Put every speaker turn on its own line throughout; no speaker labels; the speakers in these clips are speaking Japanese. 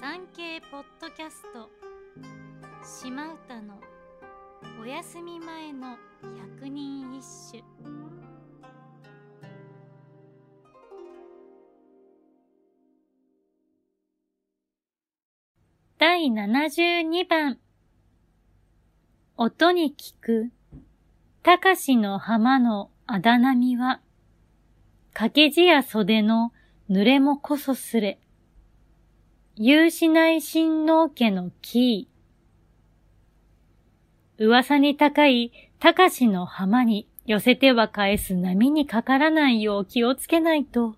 産経ポッドキャスト。島唄のお休み前の百人一首。第72番。音に聞く。高しの浜のあだなみは。掛け字や袖の濡れもこそすれ。有しない親王家のキー。噂に高い高しの浜に寄せては返す波にかからないよう気をつけないと、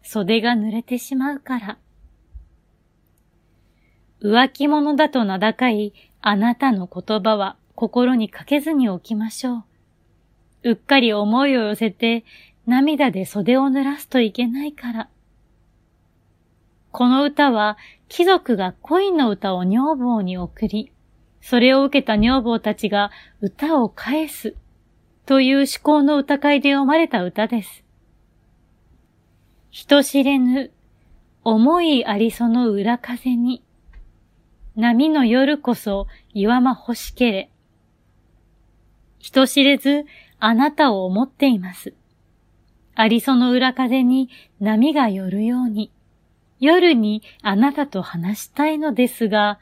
袖が濡れてしまうから。浮気者だと名高いあなたの言葉は心にかけずにおきましょう。うっかり思いを寄せて涙で袖を濡らすといけないから。この歌は貴族が恋の歌を女房に送り、それを受けた女房たちが歌を返すという思考の歌会で読まれた歌です。人知れぬ思いありその裏風に、波の夜こそ岩間欲しけれ。人知れずあなたを思っています。ありその裏風に波が寄るように。夜にあなたと話したいのですが、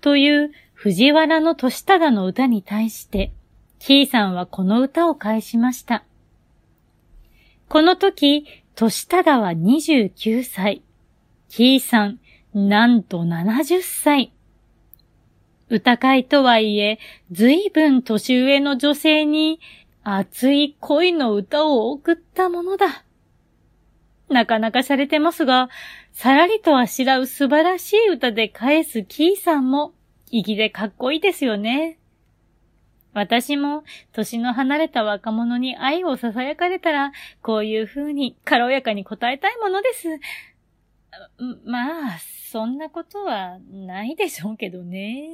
という藤原の年忠の歌に対して、キーさんはこの歌を返しました。この時、年忠は29歳。キーさん、なんと70歳。歌会とはいえ、随分年上の女性に熱い恋の歌を送ったものだ。なかなか洒落てますが、さらりとあしらう素晴らしい歌で返すキーさんも、粋でかっこいいですよね。私も、年の離れた若者に愛を囁かれたら、こういう風に軽やかに答えたいものです。まあ、そんなことはないでしょうけどね。